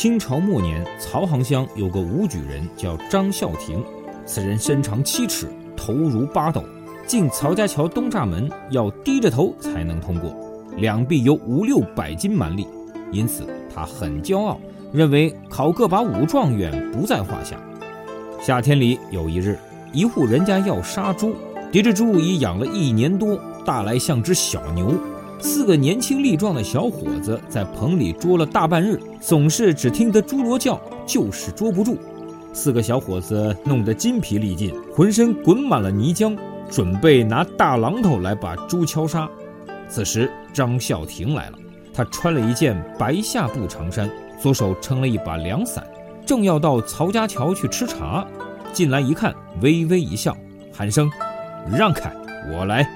清朝末年，曹行乡有个武举人叫张孝亭，此人身长七尺，头如八斗，进曹家桥东栅门要低着头才能通过，两臂有五六百斤蛮力，因此他很骄傲，认为考个把武状元不在话下。夏天里有一日，一户人家要杀猪，这只猪已养了一年多，大来像只小牛。四个年轻力壮的小伙子在棚里捉了大半日，总是只听得猪罗叫，就是捉不住。四个小伙子弄得筋疲力尽，浑身滚满了泥浆，准备拿大榔头来把猪敲杀。此时张孝亭来了，他穿了一件白下布长衫，左手撑了一把凉伞，正要到曹家桥去吃茶，进来一看，微微一笑，喊声：“让开，我来。”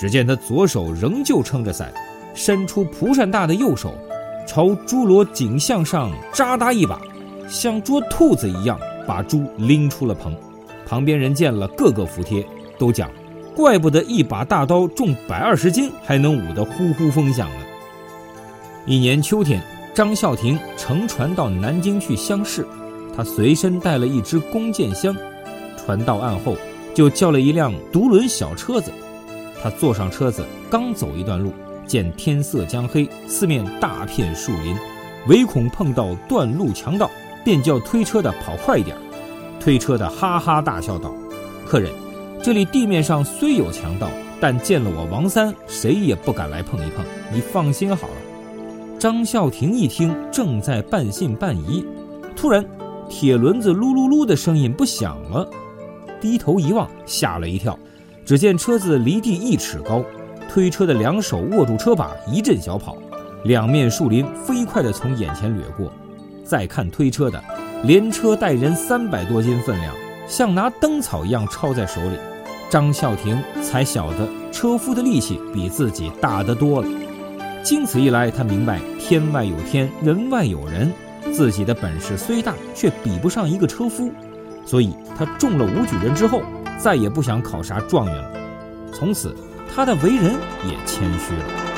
只见他左手仍旧撑着伞，伸出蒲扇大的右手，朝猪罗颈项上扎搭一把，像捉兔子一样把猪拎出了棚。旁边人见了，个个服帖，都讲：怪不得一把大刀重百二十斤，还能舞得呼呼风响呢。一年秋天，张孝亭乘船到南京去乡试，他随身带了一只弓箭箱，船到岸后，就叫了一辆独轮小车子。他坐上车子，刚走一段路，见天色将黑，四面大片树林，唯恐碰到断路强盗，便叫推车的跑快一点。推车的哈哈大笑道：“客人，这里地面上虽有强盗，但见了我王三，谁也不敢来碰一碰。你放心好了。”张孝亭一听，正在半信半疑，突然，铁轮子噜噜噜的声音不响了，低头一望，吓了一跳。只见车子离地一尺高，推车的两手握住车把，一阵小跑，两面树林飞快地从眼前掠过。再看推车的，连车带人三百多斤分量，像拿灯草一样抄在手里。张孝亭才晓得车夫的力气比自己大得多了。经此一来，他明白天外有天，人外有人，自己的本事虽大，却比不上一个车夫，所以他中了武举人之后。再也不想考啥状元了，从此他的为人也谦虚了。